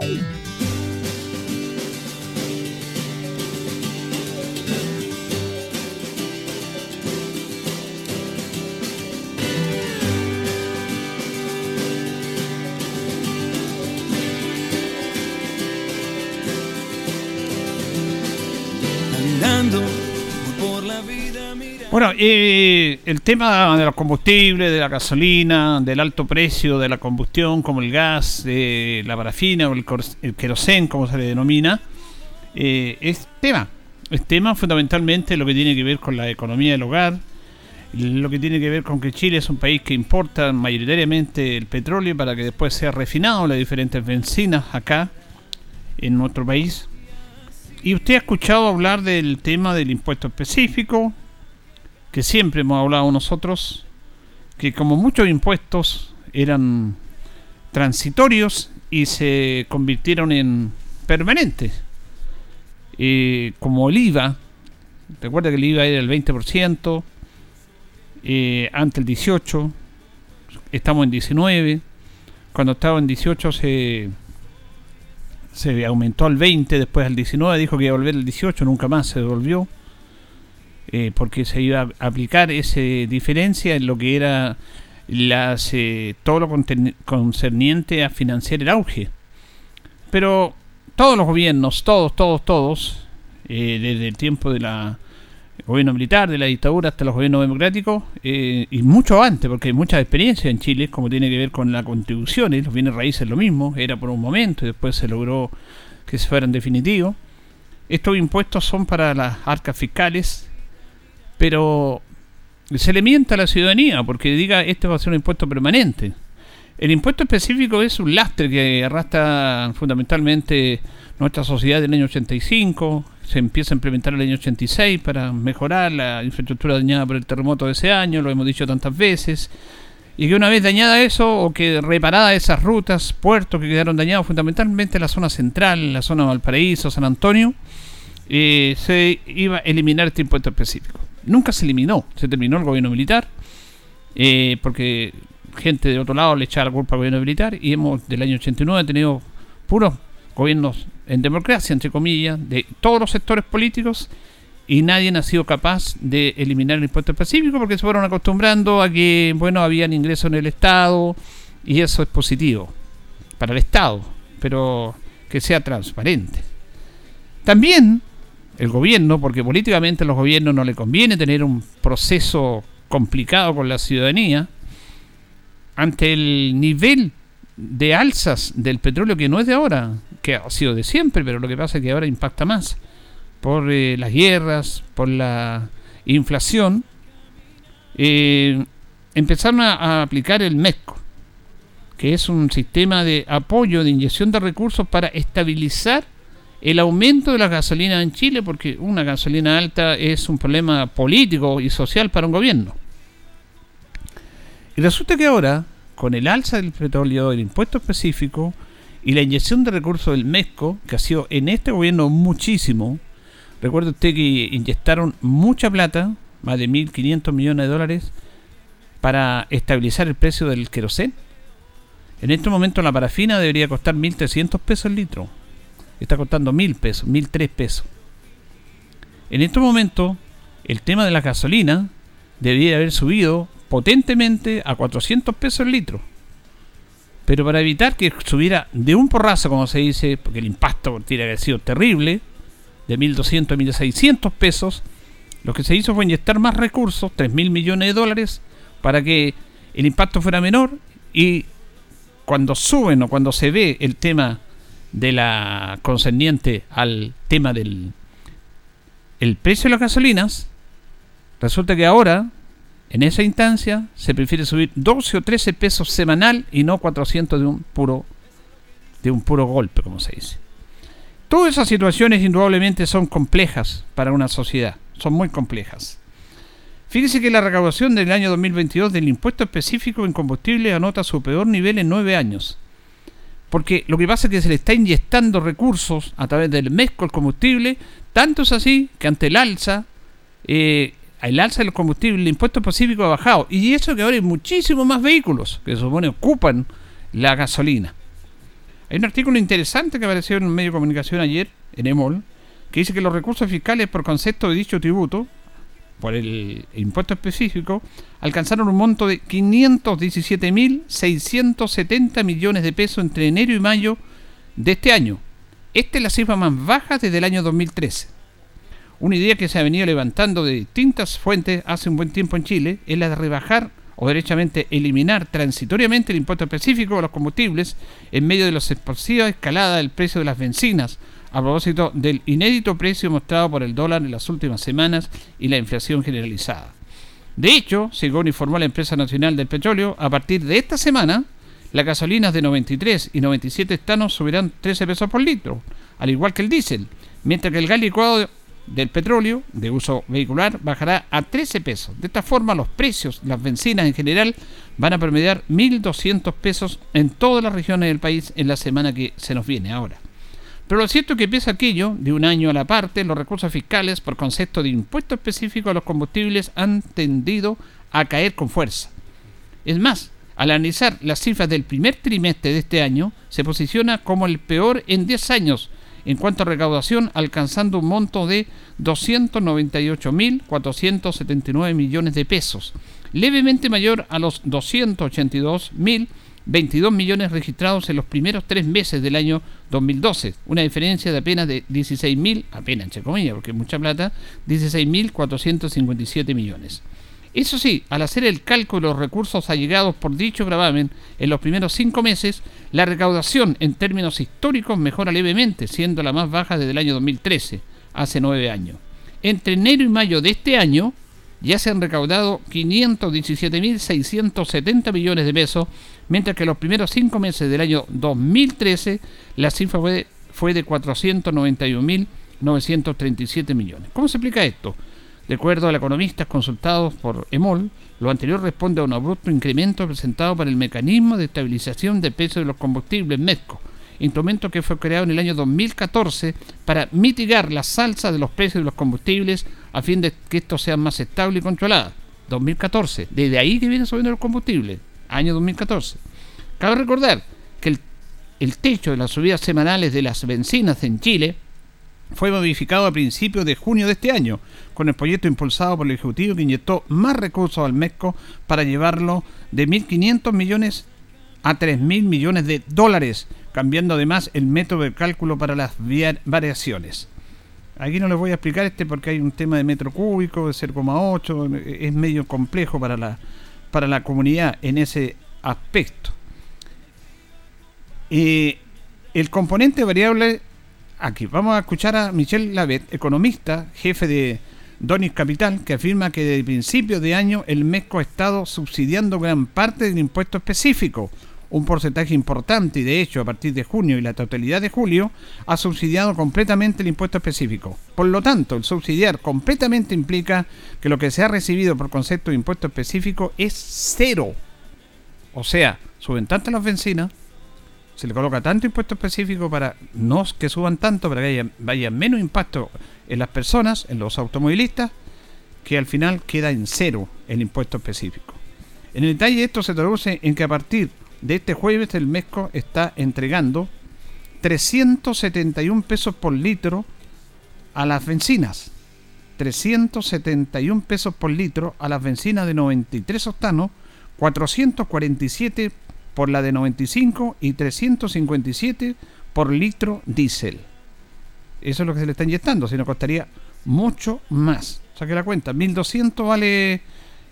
Bueno, eh, el tema de los combustibles, de la gasolina, del alto precio de la combustión, como el gas, de la parafina o el, querosén, como se le denomina, eh, es tema. Es tema fundamentalmente lo que tiene que ver con la economía del hogar, lo que tiene que ver con que Chile es un país que importa mayoritariamente el petróleo para que después sea refinado las diferentes bencinas acá en nuestro país. Y usted ha escuchado hablar del tema del impuesto específico, que siempre hemos hablado nosotros, que como muchos impuestos eran transitorios y se convirtieron en permanentes. Eh, como el IVA, recuerda que el IVA era el 20%, eh, antes el 18%, estamos en 19%, cuando estaba en 18 se, se aumentó al 20, después al 19, dijo que iba a volver al 18, nunca más se devolvió. Eh, porque se iba a aplicar esa diferencia en lo que era las, eh, todo lo concerniente a financiar el auge. Pero todos los gobiernos, todos, todos, todos, eh, desde el tiempo de la gobierno militar, de la dictadura hasta los gobiernos democráticos, y mucho antes, porque hay mucha experiencia en Chile, como tiene que ver con la contribución, los bienes raíces lo mismo, era por un momento y después se logró que se fueran definitivos. Estos impuestos son para las arcas fiscales pero se le miente a la ciudadanía porque diga este va a ser un impuesto permanente. El impuesto específico es un lastre que arrastra fundamentalmente nuestra sociedad del año 85, se empieza a implementar el año 86 para mejorar la infraestructura dañada por el terremoto de ese año, lo hemos dicho tantas veces, y que una vez dañada eso o que reparada esas rutas, puertos que quedaron dañados fundamentalmente en la zona central, la zona de Valparaíso, San Antonio, eh, se iba a eliminar este impuesto específico nunca se eliminó. Se terminó el gobierno militar, eh, porque gente de otro lado le echaba la culpa al gobierno militar y hemos del año 89 tenido puros gobiernos en democracia, entre comillas, de todos los sectores políticos y nadie ha sido capaz de eliminar el impuesto específico porque se fueron acostumbrando a que, bueno, habían ingresos en el Estado y eso es positivo para el Estado, pero que sea transparente. También el gobierno, porque políticamente a los gobiernos no le conviene tener un proceso complicado con la ciudadanía, ante el nivel de alzas del petróleo que no es de ahora, que ha sido de siempre, pero lo que pasa es que ahora impacta más por eh, las guerras, por la inflación, eh, empezaron a, aplicar el MESCO, que es un sistema de apoyo, de inyección de recursos para estabilizar el aumento de la gasolina en Chile, porque una gasolina alta es un problema político y social para un gobierno. Y resulta que ahora, con el alza del petróleo, el impuesto específico y la inyección de recursos del MESCO, que ha sido en este gobierno muchísimo, recuerde usted que inyectaron mucha plata, más de 1.500 millones de dólares, para estabilizar el precio del querosén. En este momento la parafina debería costar 1.300 pesos el litro está costando mil pesos, mil tres pesos. En estos momentos, el tema de la gasolina debería haber subido potentemente a 400 pesos el litro. Pero para evitar que subiera de un porrazo, como se dice, porque el impacto tiene que haber sido terrible, de 1.200 a 1.600 pesos, lo que se hizo fue inyectar más recursos, 3.000 millones de dólares, para que el impacto fuera menor y cuando suben o cuando se ve el tema de la concerniente al tema del el precio de las gasolinas, resulta que ahora, en esa instancia, se prefiere subir 12 o 13 pesos semanal y no 400 de un puro de un puro golpe, como se dice. Todas esas situaciones indudablemente son complejas para una sociedad, son muy complejas. Fíjese que la recaudación del año 2022 del impuesto específico en combustible anota su peor nivel en nueve años. Porque lo que pasa es que se le está inyectando recursos a través del MESCO, el combustible, tanto es así que ante el alza, eh, el alza del combustible, el impuesto específico ha bajado. Y eso que ahora hay muchísimos más vehículos que se supone ocupan la gasolina. Hay un artículo interesante que apareció en un medio de comunicación ayer, en EMOL, que dice que los recursos fiscales por concepto de dicho tributo, por el impuesto específico, alcanzaron un monto de 517.670 millones de pesos entre enero y mayo de este año. Esta es la cifra más baja desde el año 2013. Una idea que se ha venido levantando de distintas fuentes hace un buen tiempo en Chile es la de rebajar o derechamente eliminar transitoriamente el impuesto específico a los combustibles en medio de la explosiva escalada del precio de las bencinas, a propósito del inédito precio mostrado por el dólar en las últimas semanas y la inflación generalizada. De hecho, según informó la empresa nacional del petróleo, a partir de esta semana, las gasolinas de 93 y 97 estanos subirán 13 pesos por litro, al igual que el diésel, mientras que el gas licuado del petróleo de uso vehicular bajará a 13 pesos. De esta forma, los precios, las bencinas en general, van a promediar 1.200 pesos en todas las regiones del país en la semana que se nos viene ahora. Pero lo cierto es que pese aquello, de un año a la parte, los recursos fiscales por concepto de impuesto específico a los combustibles han tendido a caer con fuerza. Es más, al analizar las cifras del primer trimestre de este año, se posiciona como el peor en 10 años, en cuanto a recaudación, alcanzando un monto de 298.479 millones de pesos, levemente mayor a los 282.022 millones registrados en los primeros tres meses del año 2012, una diferencia de apenas de 16.000, apenas entre comillas, porque es mucha plata, 16.457 millones. Eso sí, al hacer el cálculo de los recursos allegados por dicho gravamen en los primeros cinco meses, la recaudación en términos históricos mejora levemente, siendo la más baja desde el año 2013, hace nueve años. Entre enero y mayo de este año ya se han recaudado 517.670 millones de pesos, mientras que los primeros cinco meses del año 2013 la cifra fue, fue de 491.937 millones. ¿Cómo se explica esto? De acuerdo a los economistas consultados por EMOL, lo anterior responde a un abrupto incremento presentado para el mecanismo de estabilización del precio de los combustibles MESCO, instrumento que fue creado en el año 2014 para mitigar la salsa de los precios de los combustibles a fin de que estos sean más estables y controlados. 2014, desde ahí que viene subiendo los combustibles, año 2014. Cabe recordar que el, el techo de las subidas semanales de las bencinas en Chile fue modificado a principios de junio de este año, con el proyecto impulsado por el Ejecutivo que inyectó más recursos al MESCO para llevarlo de 1.500 millones a 3.000 millones de dólares, cambiando además el método de cálculo para las variaciones. Aquí no les voy a explicar este porque hay un tema de metro cúbico, de 0,8, es medio complejo para la, para la comunidad en ese aspecto. Eh, el componente variable aquí. Vamos a escuchar a Michel Lavet, economista, jefe de Donis Capital, que afirma que desde principios de año el MESCO ha estado subsidiando gran parte del impuesto específico, un porcentaje importante y de hecho a partir de junio y la totalidad de julio ha subsidiado completamente el impuesto específico. Por lo tanto, el subsidiar completamente implica que lo que se ha recibido por concepto de impuesto específico es cero. O sea, suben tanto las bencinas, se le coloca tanto impuesto específico para no que suban tanto, para que haya, vaya menos impacto en las personas, en los automovilistas, que al final queda en cero el impuesto específico. En el detalle esto se traduce en que a partir de este jueves el MESCO está entregando 371 pesos por litro a las bencinas. 371 pesos por litro a las bencinas de 93 octanos, 447 por la de 95 y 357 por litro diésel. Eso es lo que se le está inyectando, si no costaría mucho más. Saque la cuenta, 1200 vale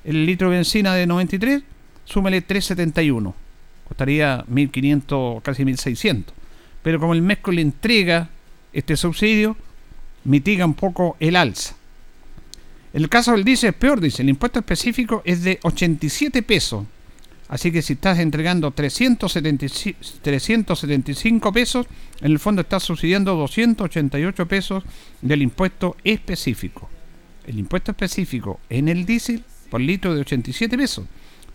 el litro de benzina de 93, súmele 371. Costaría 1500, casi 1600. Pero como el MESCO le entrega este subsidio, mitiga un poco el alza. El caso del diésel es peor, dice, el impuesto específico es de 87 pesos Así que si estás entregando 375 pesos, en el fondo estás subsidiando 288 pesos del impuesto específico. El impuesto específico en el diésel por litro de 87 pesos.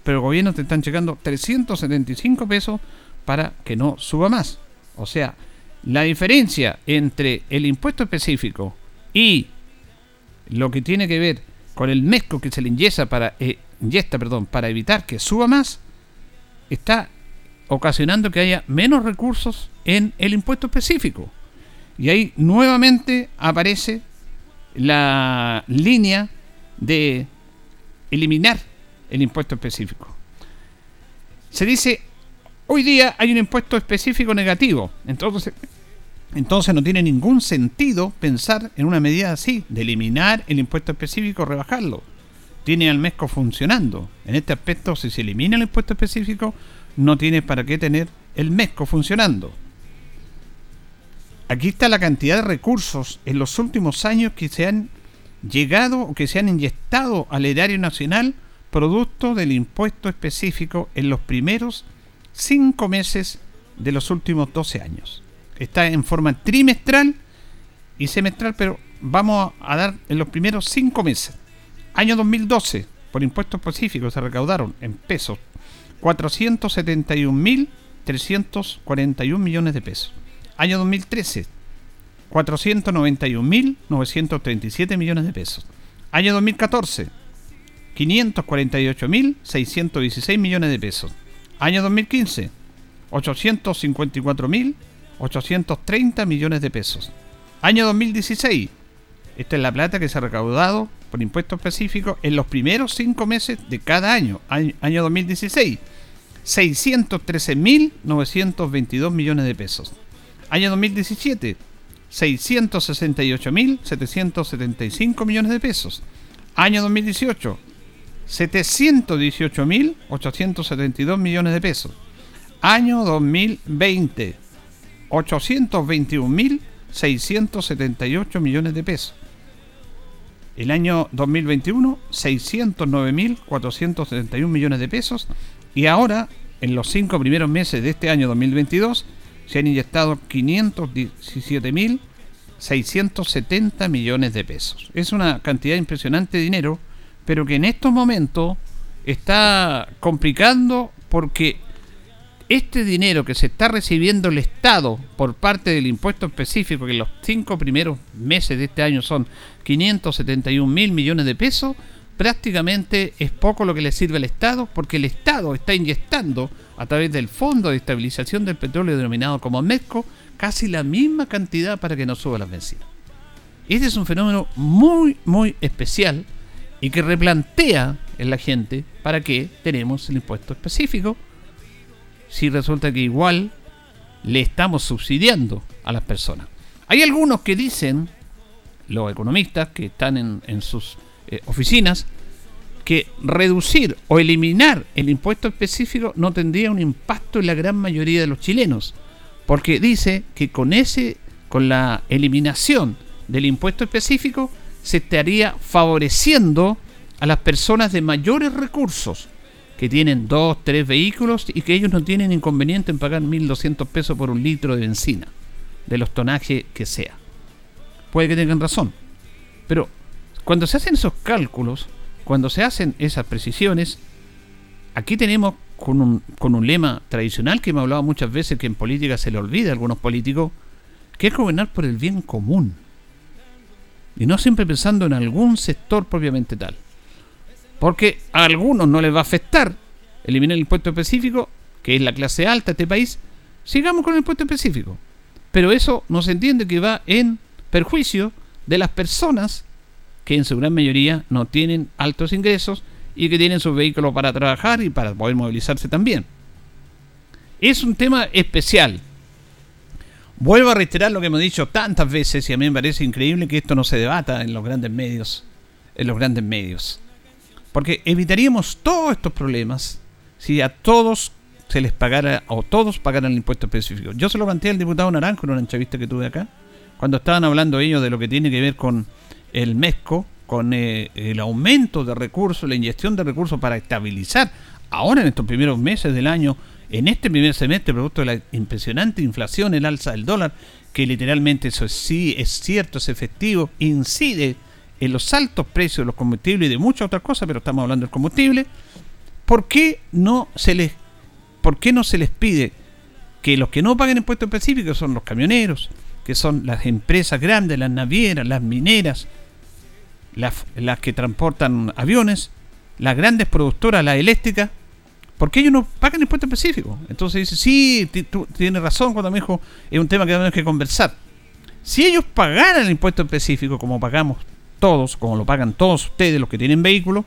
Pero el gobierno te están llegando 375 pesos para que no suba más. O sea, la diferencia entre el impuesto específico y lo que tiene que ver con el mezco que se le inyecta para, eh, perdón, para evitar que suba más, está ocasionando que haya menos recursos en el impuesto específico. Y ahí nuevamente aparece la línea de eliminar el impuesto específico. Se dice, hoy día hay un impuesto específico negativo, entonces, entonces no tiene ningún sentido pensar en una medida así, de eliminar el impuesto específico, rebajarlo tiene al MESCO funcionando. En este aspecto, si se elimina el impuesto específico, no tiene para qué tener el MESCO funcionando. Aquí está la cantidad de recursos en los últimos años que se han llegado o que se han inyectado al erario nacional producto del impuesto específico en los primeros cinco meses de los últimos 12 años. Está en forma trimestral y semestral, pero vamos a dar en los primeros cinco meses. Año 2012, por impuestos específicos se recaudaron en pesos 471.341 millones de pesos. Año 2013, 491.937 millones de pesos. Año 2014, 548.616 millones de pesos. Año 2015, 854.830 millones de pesos. Año 2016, esta es la plata que se ha recaudado por impuesto específico en los primeros cinco meses de cada año. Año, 2016, 613.922 millones de pesos. Año 2017, 668.775 millones de pesos. Año 2018, 718.872 millones de pesos. Año 2020, 821.678 millones de pesos. El año 2021, 609.471 millones de pesos. Y ahora, en los cinco primeros meses de este año 2022, se han inyectado 517.670 millones de pesos. Es una cantidad impresionante de dinero, pero que en estos momentos está complicando porque este dinero que se está recibiendo el Estado por parte del impuesto específico, que los cinco primeros meses de este año son 571 mil millones de pesos, prácticamente es poco lo que le sirve al Estado, porque el Estado está inyectando a través del Fondo de Estabilización del Petróleo denominado como MESCO casi la misma cantidad para que no suba las bencinas. Este es un fenómeno muy, muy especial y que replantea en la gente para qué tenemos el impuesto específico si resulta que igual le estamos subsidiando a las personas. Hay algunos que dicen, los economistas que están en, sus eh, oficinas, que reducir o eliminar el impuesto específico no tendría un impacto en la gran mayoría de los chilenos, porque dice que con ese, con la eliminación del impuesto específico, se estaría favoreciendo a las personas de mayores recursos, que tienen dos, tres vehículos y que ellos no tienen inconveniente en pagar 1.200 pesos por un litro de benzina, de los tonajes que sea. Puede que tengan razón. Pero cuando se hacen esos cálculos, cuando se hacen esas precisiones, aquí tenemos con un, con un lema tradicional que hemos hablado muchas veces que en política se le olvida a algunos políticos, que es gobernar por el bien común. Y no siempre pensando en algún sector propiamente tal. Porque a algunos no les va a afectar eliminar el impuesto específico, que es la clase alta de este país, sigamos con el impuesto específico. Pero eso no se entiende que va en perjuicio de las personas que en su gran mayoría no tienen altos ingresos y que tienen sus vehículos para trabajar y para poder movilizarse también. Es un tema especial. Vuelvo a reiterar lo que hemos dicho tantas veces y a mí me parece increíble que esto no se debata en los grandes medios, en los grandes medios. Porque evitaríamos todos estos problemas si a todos se les pagara, o todos pagaran el impuesto específico. Yo se lo planteé al diputado Naranjo en una entrevista que tuve acá, cuando estaban hablando ellos de lo que tiene que ver con el MESCO, con eh, el aumento de recursos, la inyección de recursos para estabilizar ahora en estos primeros meses del año, en este primer semestre, producto de la impresionante inflación, el alza del dólar, que literalmente eso sí es cierto, es efectivo, incide en los altos precios de los combustibles y de muchas otras cosas, pero estamos hablando del combustible, ¿por qué no se les, por qué no se les pide que los que no paguen impuestos específicos son los camioneros, que son las empresas grandes, las navieras, las mineras, las, las que transportan aviones, las grandes productoras, las eléctricas, porque ellos no pagan impuestos específicos. Entonces dice, sí, tú tienes razón cuando me dijo, es un tema que tenemos que conversar. Si ellos pagaran el impuesto específico, como pagamos todos, como lo pagan todos ustedes, los que tienen vehículos,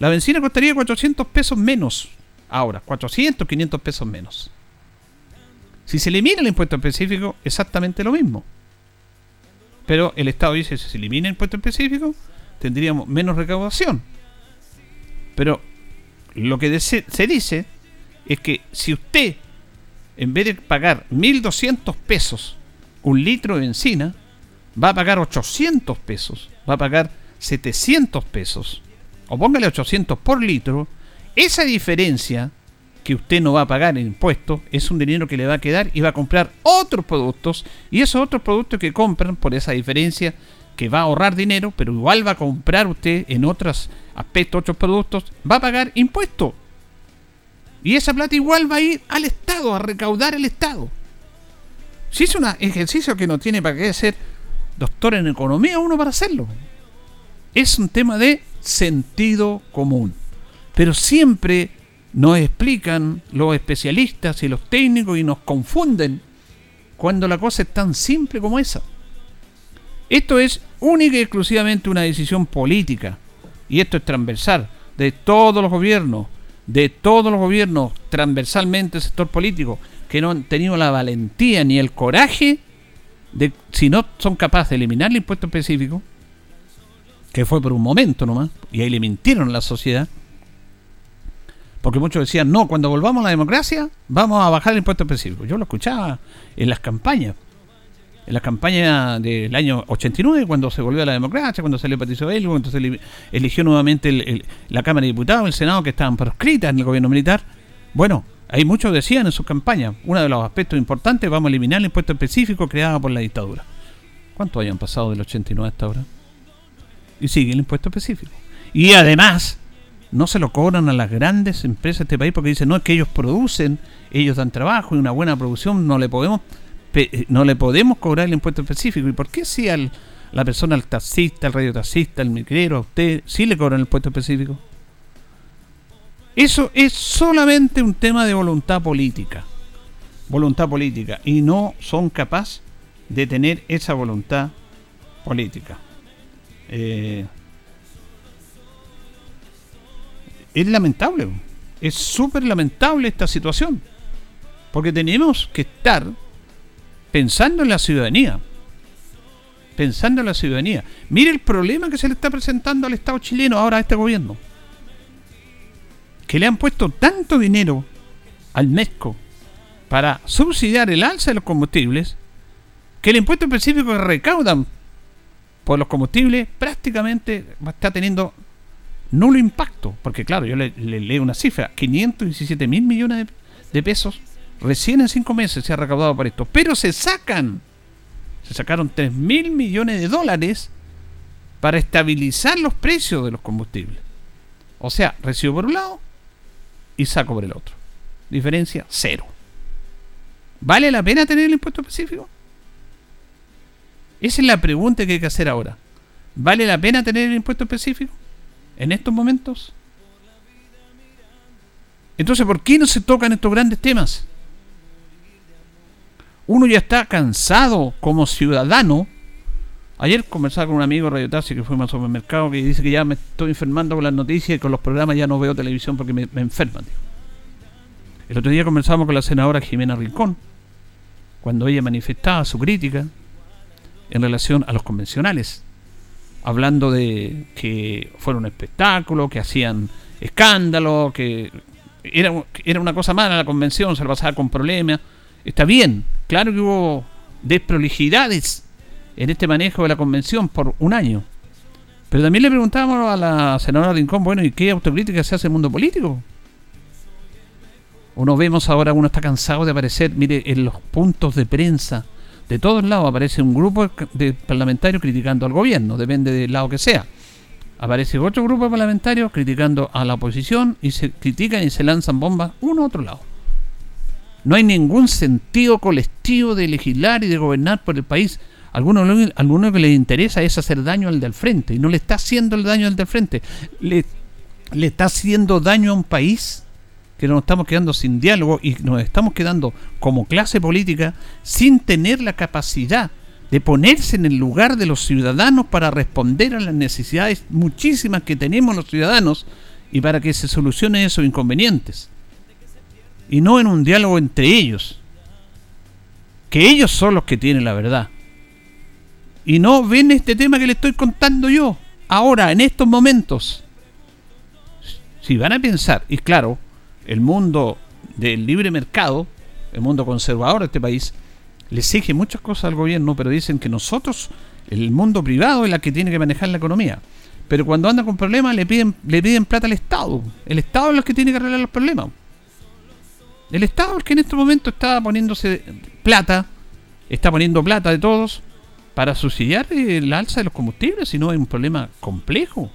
la benzina costaría 400 pesos menos. Ahora, 400, 500 pesos menos. Si se elimina el impuesto específico, exactamente lo mismo. Pero el Estado dice, si se elimina el impuesto específico, tendríamos menos recaudación. Pero lo que se dice es que si usted, en vez de pagar 1.200 pesos un litro de benzina, va a pagar 800 pesos, va a pagar 700 pesos, o póngale 800 por litro, esa diferencia que usted no va a pagar en impuestos es un dinero que le va a quedar y va a comprar otros productos y esos otros productos que compran por esa diferencia que va a ahorrar dinero, pero igual va a comprar usted en otros aspectos, otros productos, va a pagar impuestos. Y esa plata igual va a ir al Estado, a recaudar el Estado. Si es un ejercicio que no tiene para qué ser doctor en economía uno para hacerlo. Es un tema de sentido común. Pero siempre nos explican los especialistas y los técnicos y nos confunden cuando la cosa es tan simple como esa. Esto es única y exclusivamente una decisión política. Y esto es transversal de todos los gobiernos, de todos los gobiernos, transversalmente el sector político, que no han tenido la valentía ni el coraje de, si no son capaces de eliminar el impuesto específico, que fue por un momento nomás, y ahí le mintieron a la sociedad, porque muchos decían, no, cuando volvamos a la democracia, vamos a bajar el impuesto específico. Yo lo escuchaba en las campañas, en la campaña del año 89, cuando se volvió a la democracia, cuando salió Patricio Belgo, cuando se eligió nuevamente la Cámara de Diputados, el Senado, que estaban proscritas en el gobierno militar. Bueno, hay muchos decían en sus campañas, uno de los aspectos importantes, vamos a eliminar el impuesto específico creado por la dictadura. ¿Cuántos hayan pasado del 89 hasta ahora? Y sigue el impuesto específico. Y además, no se lo cobran a las grandes empresas de este país porque dicen, no, es que ellos producen, ellos dan trabajo y una buena producción, no le podemos no le podemos cobrar el impuesto específico. ¿Y por qué si al la persona, al taxista, al radiotaxista, al micrero, a usted, sí le cobran el impuesto específico? Eso es solamente un tema de voluntad política. Voluntad política. Y no son capaces de tener esa voluntad política. Eh, es lamentable. Es súper lamentable esta situación. Porque tenemos que estar pensando en la ciudadanía. Pensando en la ciudadanía. Mire el problema que se le está presentando al Estado chileno ahora a este gobierno. Que le han puesto tanto dinero al MESCO para subsidiar el alza de los combustibles que el impuesto específico que recaudan por los combustibles prácticamente está teniendo nulo impacto. Porque claro, yo le, leo una cifra, 517 mil millones de pesos Recién en cinco meses se ha recaudado por esto. Pero se sacan, se sacaron 3 mil millones de dólares para estabilizar los precios de los combustibles. O sea, recibo por un lado y saco por el otro. Diferencia cero. ¿Vale la pena tener el impuesto específico? Esa es la pregunta que hay que hacer ahora. ¿Vale la pena tener el impuesto específico en estos momentos? Entonces, ¿por qué no se tocan estos grandes temas? Uno ya está cansado como ciudadano. Ayer conversaba con un amigo Radio Taxi que fue al supermercado que dice que ya me estoy enfermando con las noticias y con los programas ya no veo televisión porque me, enferman. El otro día conversamos con la senadora Jimena Rincón cuando ella manifestaba su crítica en relación a los convencionales, hablando de que fueron un espectáculo, que hacían escándalo, que era, era una cosa mala la convención, se la pasaba con problemas. Está bien, Claro que hubo desprolijidades en este manejo de la convención por un año. Pero también le preguntábamos a la senadora Rincón, bueno, ¿y qué autocrítica se hace en el mundo político? Uno vemos ahora, uno está cansado de aparecer, mire, en los puntos de prensa, de todos lados aparece un grupo de parlamentarios criticando al gobierno, depende del lado que sea. Aparece otro grupo de parlamentarios criticando a la oposición y se critican y se lanzan bombas uno a otro lado. No hay ningún sentido colectivo de legislar y de gobernar por el país. Alguno, alguno que les interesa es hacer daño al del frente y no le está haciendo el daño al del frente. Le, le está haciendo daño a un país que nos estamos quedando sin diálogo y nos estamos quedando como clase política sin tener la capacidad de ponerse en el lugar de los ciudadanos para responder a las necesidades muchísimas que tenemos los ciudadanos y para que se solucionen esos inconvenientes. Y no en un diálogo entre ellos. Que ellos son los que tienen la verdad. Y no ven este tema que le estoy contando yo, ahora, en estos momentos. Si van a pensar, y claro, el mundo del libre mercado, el mundo conservador de este país, le exige muchas cosas al gobierno, pero dicen que nosotros, el mundo privado, es la que tiene que manejar la economía. Pero cuando anda con problemas le piden, le piden plata al Estado. El Estado es el que tiene que arreglar los problemas. El Estado es el que en este momento está poniéndose plata, está poniendo plata de todos para subsidiar el alza de los combustibles, si no hay un problema complejo.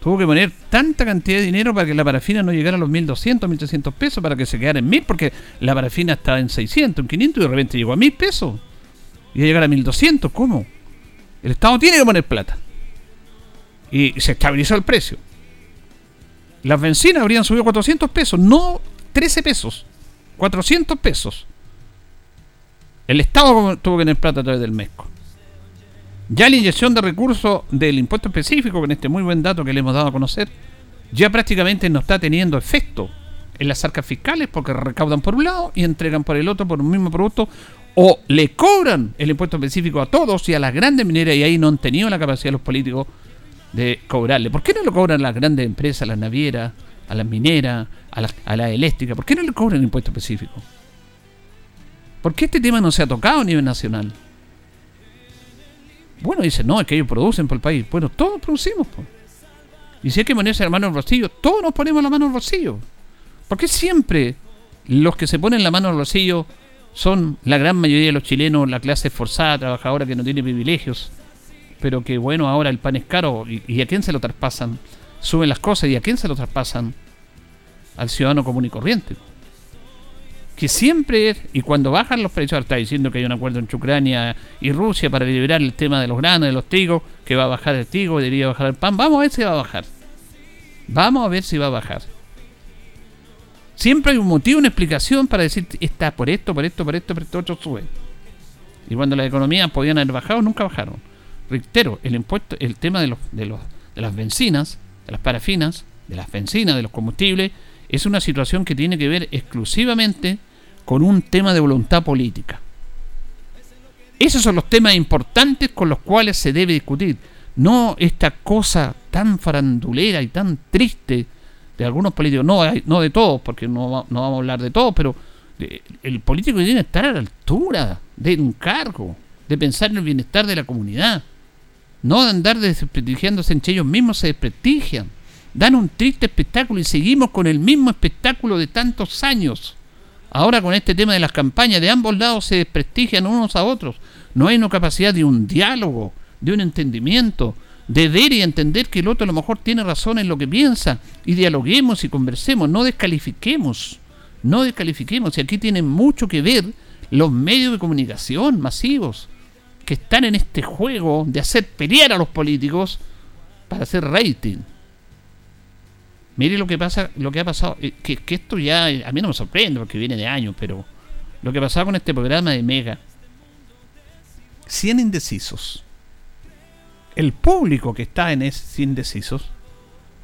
Tuvo que poner tanta cantidad de dinero para que la parafina no llegara a los 1.200, 1.300 pesos, para que se quedara en 1.000, porque la parafina estaba en 600, en 500 y de repente llegó a 1.000 pesos. Y a llegar a 1.200, ¿cómo? El Estado tiene que poner plata. Y se estabilizó el precio. Las bencinas habrían subido 400 pesos, no 13 pesos. 400 pesos. El Estado tuvo que tener plata a través del MESCO. Ya la inyección de recursos del impuesto específico, con este muy buen dato que le hemos dado a conocer, ya prácticamente no está teniendo efecto en las arcas fiscales porque recaudan por un lado y entregan por el otro por un mismo producto o le cobran el impuesto específico a todos y a las grandes mineras y ahí no han tenido la capacidad los políticos de cobrarle. ¿Por qué no lo cobran las grandes empresas, las navieras, a las mineras, a las a la eléctricas? ¿Por qué no le cobran impuesto específico? ¿Por qué este tema no se ha tocado a nivel nacional? Bueno, dice, no, es que ellos producen por el país. Bueno, todos producimos. Y si hay que ponerse la mano el bolsillo, todos nos ponemos la mano el bolsillo. Porque siempre los que se ponen la mano el bolsillo son la gran mayoría de los chilenos, la clase esforzada, trabajadora que no tiene privilegios, pero que bueno, ahora el pan es caro y, y a quién se lo traspasan. Suben las cosas y a quién se lo traspasan. Al ciudadano común y corriente que siempre es, y cuando bajan los precios, está diciendo que hay un acuerdo entre Ucrania y Rusia para liberar el tema de los granos, de los trigos, que va a bajar el trigo, debería bajar el pan, vamos a ver si va a bajar. Vamos a ver si va a bajar. Siempre hay un motivo, una explicación para decir, está por esto, por esto, por esto, por esto, otro sube. Y cuando las economías podían haber bajado, nunca bajaron. Reitero, el impuesto, el tema de, los, de, los, de las bencinas, de las parafinas, de las bencinas, de los combustibles, es una situación que tiene que ver exclusivamente con un tema de voluntad política. Esos son los temas importantes con los cuales se debe discutir, no esta cosa tan farandulera y tan triste de algunos políticos, no, no de todos, porque no, no vamos a hablar de todos, pero el político tiene que estar a la altura de un cargo, de pensar en el bienestar de la comunidad, no de andar desprestigiándose entre ellos mismos, se desprestigian, dan un triste espectáculo y seguimos con el mismo espectáculo de tantos años. Ahora con este tema de las campañas, de ambos lados se desprestigian unos a otros. No hay una capacidad de un diálogo, de un entendimiento, de ver y entender que el otro a lo mejor tiene razón en lo que piensa. Y dialoguemos y conversemos, no descalifiquemos. No descalifiquemos. Y aquí tienen mucho que ver los medios de comunicación masivos que están en este juego de hacer pelear a los políticos para hacer rating. Mire lo que pasa, lo que ha pasado, eh, que, esto ya a mí no me sorprende porque viene de años, pero lo que pasaba con este programa de Mega. 100 indecisos. El público que está en 100 indecisos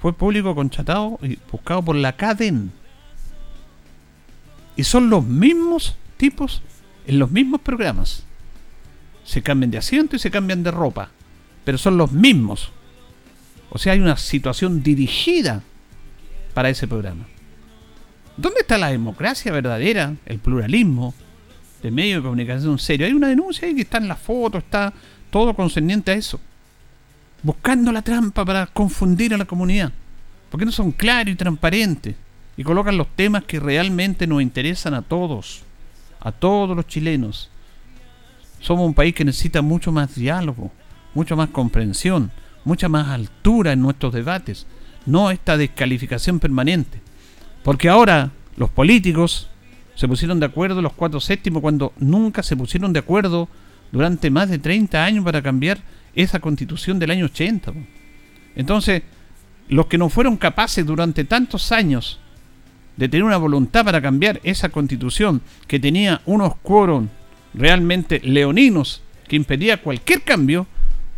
fue público conchatado y buscado por la CADEN. Y son los mismos tipos en los mismos programas. Se cambian de asiento y se cambian de ropa, pero son los mismos. O sea, hay una situación dirigida para ese programa. ¿Dónde está la democracia verdadera, el pluralismo de medio de comunicación serio? Hay una denuncia ahí que está en la foto, está todo concerniente a eso. Buscando la trampa para confundir a la comunidad. Porque no son claros y transparentes. y colocan los temas que realmente nos interesan a todos, a todos los chilenos. Somos un país que necesita mucho más diálogo, mucho más comprensión, mucha más altura en nuestros debates, no esta descalificación permanente. Porque ahora los políticos se pusieron de acuerdo los cuatro séptimos cuando nunca se pusieron de acuerdo durante más de 30 años para cambiar esa constitución del año 80. Entonces, los que no fueron capaces durante tantos años de tener una voluntad para cambiar esa constitución que tenía unos quórum realmente leoninos que impedía cualquier cambio,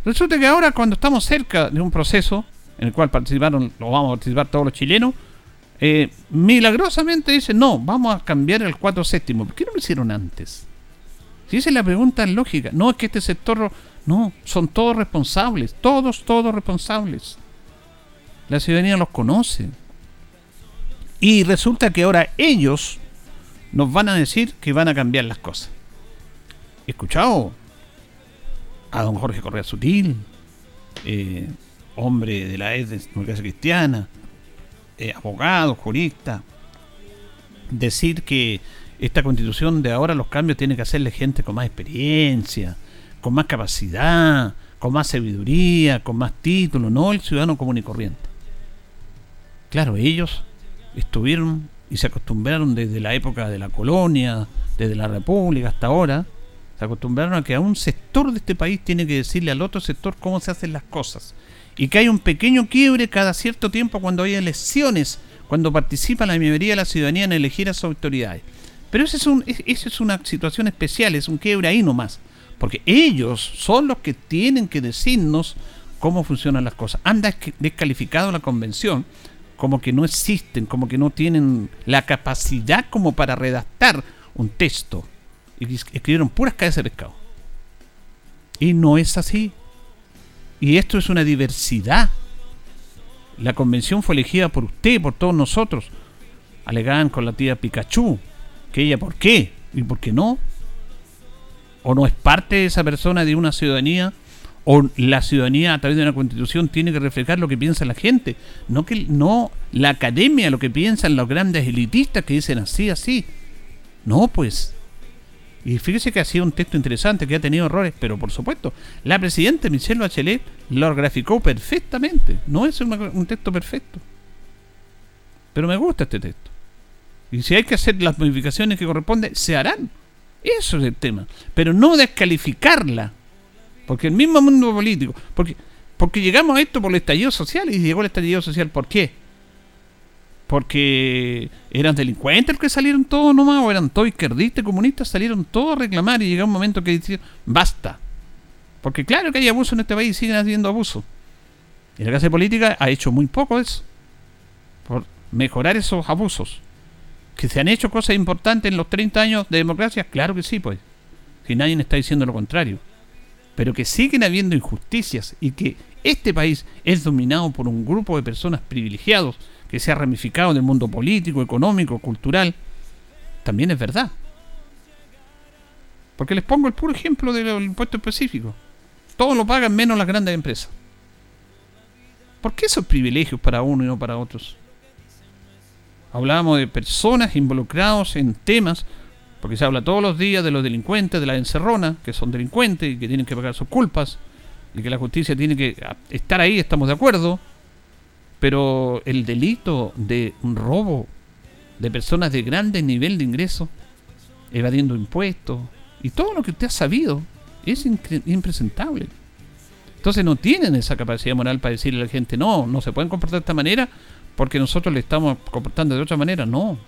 resulta que ahora cuando estamos cerca de un proceso en el cual participaron, lo vamos a participar todos los chilenos, eh, milagrosamente dicen, no, vamos a cambiar el 4 séptimo. ¿Por qué no lo hicieron antes? Si esa es la pregunta lógica, no es que este sector, no, son todos responsables, todos, todos responsables. La ciudadanía los conoce. Y resulta que ahora ellos nos van a decir que van a cambiar las cosas. Escuchado a don Jorge Correa Sutil, eh, hombre de la democracia cristiana, eh, abogado, jurista, decir que esta constitución de ahora los cambios tiene que hacerle gente con más experiencia, con más capacidad, con más sabiduría, con más título, no el ciudadano común y corriente. Claro, ellos estuvieron y se acostumbraron desde la época de la colonia, desde la república hasta ahora, se acostumbraron a que a un sector de este país tiene que decirle al otro sector cómo se hacen las cosas. Y que hay un pequeño quiebre cada cierto tiempo cuando hay elecciones, cuando participa la mayoría de la ciudadanía en elegir a sus autoridades. Pero esa es, un, es una situación especial, es un quiebre ahí nomás. Porque ellos son los que tienen que decirnos cómo funcionan las cosas. Anda descalificado la convención como que no existen, como que no tienen la capacidad como para redactar un texto y escribieron puras cabezas de pescado. Y no es así. Y esto es una diversidad. La convención fue elegida por usted, por todos nosotros. Alegaban con la tía Pikachu. Que ella, ¿por qué? ¿Y por qué no? ¿O no es parte de esa persona de una ciudadanía? ¿O la ciudadanía a través de una constitución tiene que reflejar lo que piensa la gente? No que no la academia, lo que piensan los grandes elitistas que dicen así, así. No, pues y fíjese que ha sido un texto interesante, que ha tenido errores, pero por supuesto, la presidenta Michelle Bachelet lo graficó perfectamente. No es un texto perfecto. Pero me gusta este texto. Y si hay que hacer las modificaciones que corresponden, se harán. Eso es el tema. Pero no descalificarla. Porque el mismo mundo político. Porque, porque llegamos a esto por el estallido social. Y llegó el estallido social, ¿por qué? Porque eran delincuentes los que salieron todos nomás, o eran todos izquierdistas, comunistas, salieron todos a reclamar y llegó un momento que dijeron, basta. Porque claro que hay abuso en este país y siguen haciendo abuso. Y la clase política ha hecho muy poco eso, por mejorar esos abusos. ¿Que se han hecho cosas importantes en los 30 años de democracia? Claro que sí, pues. Si nadie está diciendo lo contrario. Pero que siguen habiendo injusticias y que este país es dominado por un grupo de personas privilegiados que se ha ramificado en el mundo político, económico, cultural, también es verdad. Porque les pongo el puro ejemplo del impuesto específico. Todos lo pagan menos las grandes empresas. ¿Por qué esos privilegios para uno y no para otros? Hablábamos de personas involucrados en temas, porque se habla todos los días de los delincuentes, de la encerrona, que son delincuentes y que tienen que pagar sus culpas, y que la justicia tiene que estar ahí, estamos de acuerdo, pero el delito de un robo de personas de grande nivel de ingreso, evadiendo impuestos y todo lo que usted ha sabido, es impresentable. Entonces no tienen esa capacidad moral para decirle a la gente, no, no se pueden comportar de esta manera porque nosotros le estamos comportando de otra manera. No.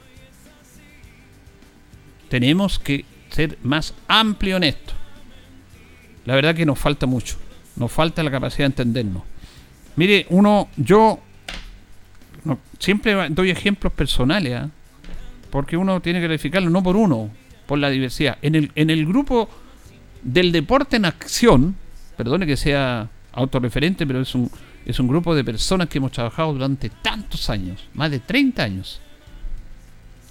Tenemos que ser más amplio en esto. La verdad que nos falta mucho. Nos falta la capacidad de entendernos. Mire, uno, yo siempre doy ejemplos personales, ¿ah? porque uno tiene que verificarlo no por uno, por la diversidad. En el, en el grupo del deporte en acción, perdone que sea autorreferente, pero es un, es un grupo de personas que hemos trabajado durante tantos años, más de 30 años.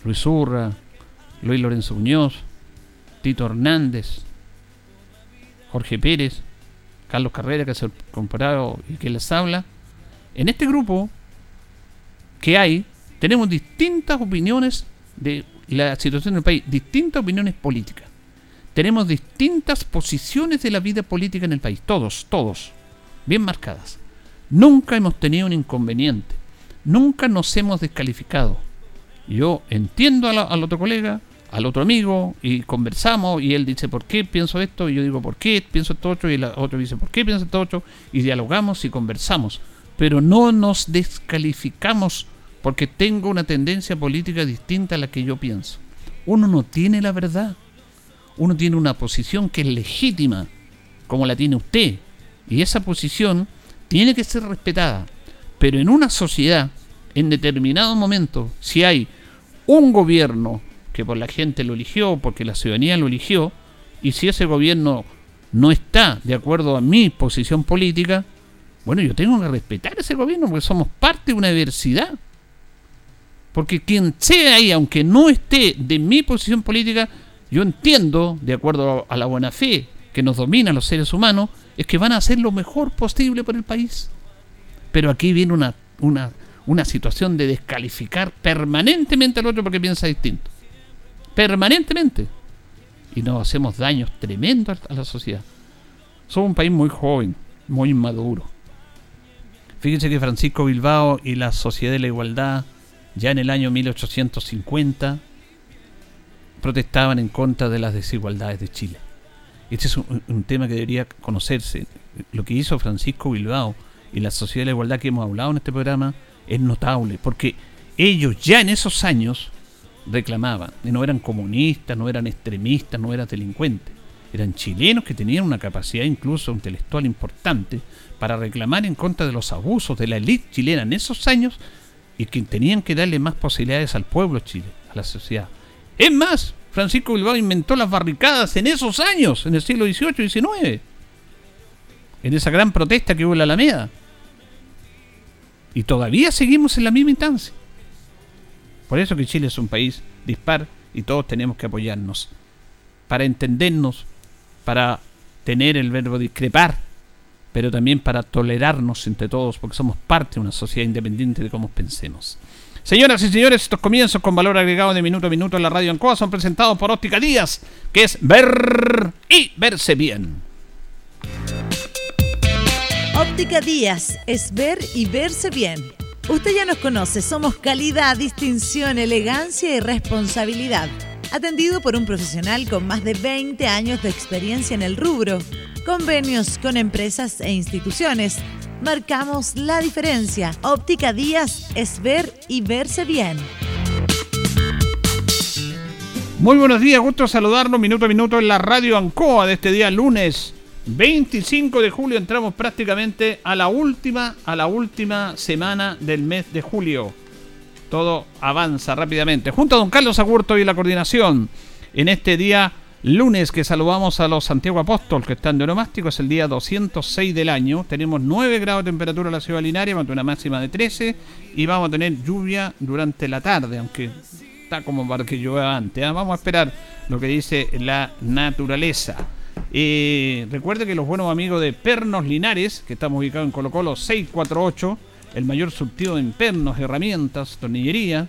Luis Urra, Luis Lorenzo Muñoz, Tito Hernández, Jorge Pérez, Carlos Carrera, que es el comparado y que les habla. En este grupo que hay, Tenemos distintas opiniones de la situación del país, distintas opiniones políticas. Tenemos distintas posiciones de la vida política en el país, todos, todos, bien marcadas. Nunca hemos tenido un inconveniente, nunca nos hemos descalificado. Yo entiendo al otro colega, al otro amigo y conversamos y él dice por qué pienso esto y yo digo por qué pienso esto otro y el otro dice por qué pienso esto otro y dialogamos y conversamos pero no nos descalificamos porque tengo una tendencia política distinta a la que yo pienso. Uno no tiene la verdad. Uno tiene una posición que es legítima como la tiene usted. Y esa posición tiene que ser respetada. Pero en una sociedad en determinado momento si hay un gobierno que por la gente lo eligió, porque la ciudadanía lo eligió, y si ese gobierno no está de acuerdo a mi posición política, bueno, yo tengo que respetar ese gobierno porque somos parte de una diversidad. Porque quien sea ahí, aunque no esté de mi posición política, yo entiendo, de acuerdo a la buena fe que nos domina los seres humanos, es que van a hacer lo mejor posible por el país. Pero aquí viene una, una, una situación de descalificar permanentemente al otro porque piensa distinto permanentemente. Y nos hacemos daños tremendos a la sociedad. Somos un país muy joven, muy inmaduro. Fíjense que Francisco Bilbao y la Sociedad de la Igualdad, ya en el año 1850, protestaban en contra de las desigualdades de Chile. Este es un, tema que debería conocerse. Lo que hizo Francisco Bilbao y la Sociedad de la Igualdad que hemos hablado en este programa es notable, porque ellos ya en esos años reclamaban. Y no eran comunistas, no eran extremistas, no eran delincuentes. Eran chilenos que tenían una capacidad incluso intelectual importante para reclamar en contra de los abusos de la élite chilena en esos años y que tenían que darle más posibilidades al pueblo chile, a la sociedad. Es más, Francisco Bilbao inventó las barricadas en esos años, en el siglo XVIII y XIX, en esa gran protesta que hubo en la Alameda. Y todavía seguimos en la misma instancia. Por eso que Chile es un país dispar y todos tenemos que apoyarnos para entendernos, para tener el verbo discrepar, pero también para tolerarnos entre todos, porque somos parte de una sociedad independiente de cómo pensemos. Señoras y señores, estos comienzos con valor agregado de minuto a minuto en la radio Ancoa son presentados por Óptica Díaz, que es ver y verse bien. Óptica Díaz es ver y verse bien Usted ya nos conoce, somos calidad, distinción, elegancia y responsabilidad. Atendido por un profesional con más de 20 años de experiencia en el rubro. Convenios con empresas e instituciones. Marcamos la diferencia. Óptica Díaz es ver y verse bien. Muy buenos días, gusto saludarnos minuto a minuto en la radio Ancoa de este día lunes 25 de julio entramos prácticamente a la última, a la última semana del mes de julio. Todo avanza rápidamente. Junto a don Carlos Agurto y la coordinación, en este día lunes que saludamos a los Santiago Apóstol que están de oromástico, es el día 206 del año. Tenemos 9 grados de temperatura en la ciudad linaria, con una máxima de 13 y vamos a tener lluvia durante la tarde, aunque está como para que llueva antes. ¿ah? Vamos a esperar lo que dice la naturaleza. Eh, recuerde que los buenos amigos de Pernos Linares, que estamos ubicados en Colo Colo 648, el mayor surtido en pernos, herramientas, tornillería,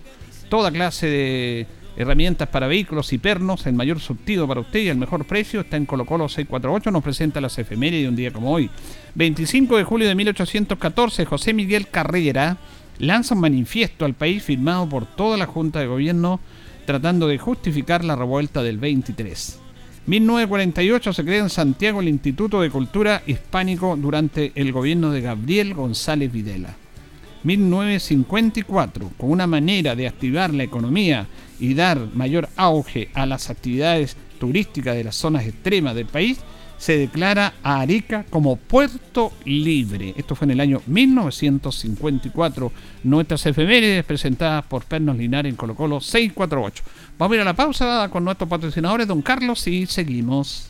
toda clase de herramientas para vehículos y pernos, el mayor surtido para usted y el mejor precio está en Colo Colo 648, nos presenta las efemérides de un día como hoy. 25 de julio de 1814, José Miguel Carrera lanza un manifiesto al país firmado por toda la Junta de Gobierno tratando de justificar la revuelta del 23. 1948 se crea en Santiago el Instituto de Cultura Hispánico durante el gobierno de Gabriel González Videla. 1954, con una manera de activar la economía y dar mayor auge a las actividades turísticas de las zonas extremas del país, se declara a Arica como puerto libre. Esto fue en el año 1954. Nuestras efemérides presentadas por Pernos Linares en Colo Colo 648. Vamos a ir a la pausa con nuestros patrocinadores, don Carlos, y seguimos.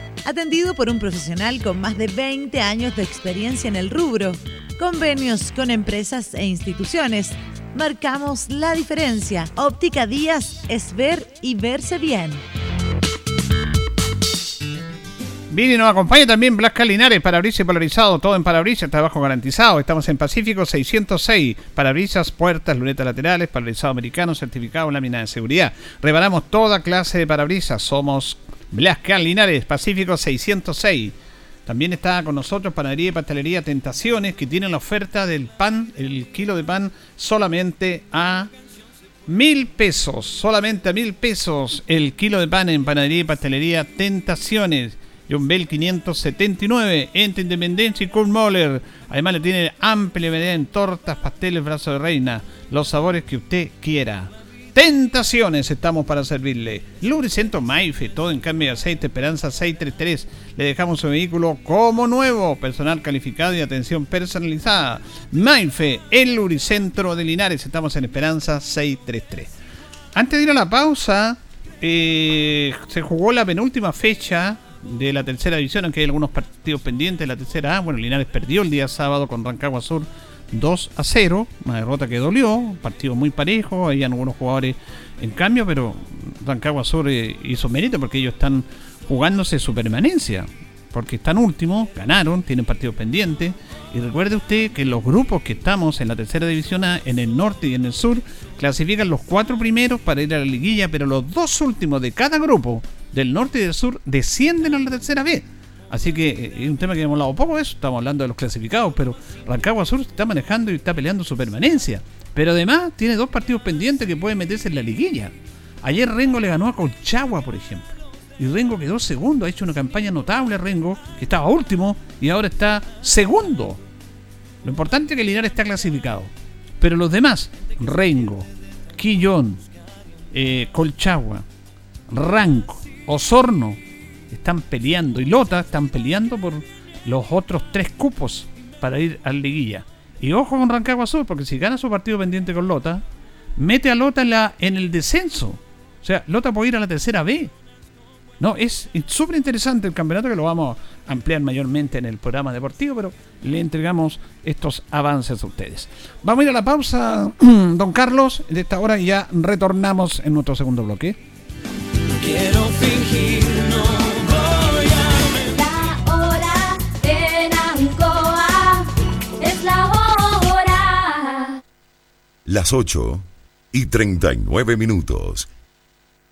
Atendido por un profesional con más de 20 años de experiencia en el rubro. Convenios con empresas e instituciones marcamos la diferencia. Óptica Díaz es ver y verse bien. Bien, y nos acompaña también Blasca Linares, parabrisas polarizado, todo en parabrisas, trabajo garantizado. Estamos en Pacífico 606, parabrisas, puertas, lunetas laterales, parabrisado americano, certificado, lámina de seguridad. Reparamos toda clase de parabrisas. Somos Blasca Linares, Pacífico 606. También está con nosotros Panadería y Pastelería Tentaciones, que tienen la oferta del pan, el kilo de pan, solamente a mil pesos. Solamente a mil pesos el kilo de pan en Panadería y Pastelería Tentaciones. John Bell 579, entre Independencia y Kurt Moller. Además le tiene amplia variedad en tortas, pasteles, brazos de reina, los sabores que usted quiera. Tentaciones estamos para servirle. Lubricento Maife, todo en cambio de aceite, Esperanza 633. Le dejamos su vehículo como nuevo, personal calificado y atención personalizada. Maife, el lubricentro de Linares, estamos en Esperanza 633. Antes de ir a la pausa, eh, se jugó la penúltima fecha de la tercera división, aunque hay algunos partidos pendientes la tercera. Bueno, Linares perdió el día sábado con Rancagua Sur 2 a 0, una derrota que dolió, partido muy parejo, hay algunos jugadores en cambio, pero Rancagua eh, hizo mérito porque ellos están jugándose su permanencia, porque están últimos, ganaron, tienen partidos pendientes, y recuerde usted que los grupos que estamos en la tercera división A, en el norte y en el sur, clasifican los cuatro primeros para ir a la liguilla, pero los dos últimos de cada grupo, del norte y del sur, descienden a la tercera B. Así que eh, es un tema que hemos hablado poco de eso, estamos hablando de los clasificados, pero Rancagua Sur está manejando y está peleando su permanencia. Pero además tiene dos partidos pendientes que pueden meterse en la liguilla. Ayer Rengo le ganó a Colchagua, por ejemplo. Y Rengo quedó segundo, ha hecho una campaña notable Rengo, que estaba último y ahora está segundo. Lo importante es que Linares está clasificado. Pero los demás, Rengo, Quillón, eh, Colchagua, Ranco, Osorno, están peleando y Lota están peleando por los otros tres cupos para ir a la liguilla. Y ojo con Rancagua Sur, porque si gana su partido pendiente con Lota, mete a Lota en, la, en el descenso. O sea, Lota puede ir a la tercera B. No, es súper interesante el campeonato que lo vamos a ampliar mayormente en el programa deportivo, pero le entregamos estos avances a ustedes. Vamos a ir a la pausa, don Carlos, de esta hora y ya retornamos en nuestro segundo bloque. Quiero fingir, no Las 8 y 39 minutos.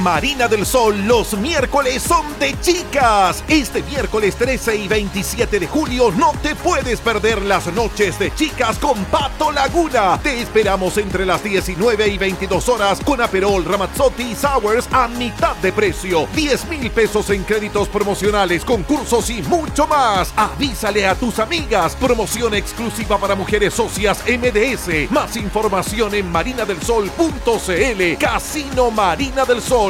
Marina del Sol, los miércoles son de chicas. Este miércoles 13 y 27 de julio no te puedes perder las noches de chicas con Pato Laguna. Te esperamos entre las 19 y 22 horas con Aperol, Ramazzotti y Sours a mitad de precio. 10 mil pesos en créditos promocionales, concursos y mucho más. Avísale a tus amigas. Promoción exclusiva para mujeres socias MDS. Más información en marinadelsol.cl. Casino Marina del Sol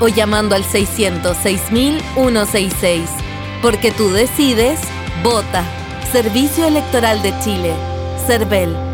o llamando al 606.166. Porque tú decides, vota. Servicio Electoral de Chile. CERVEL.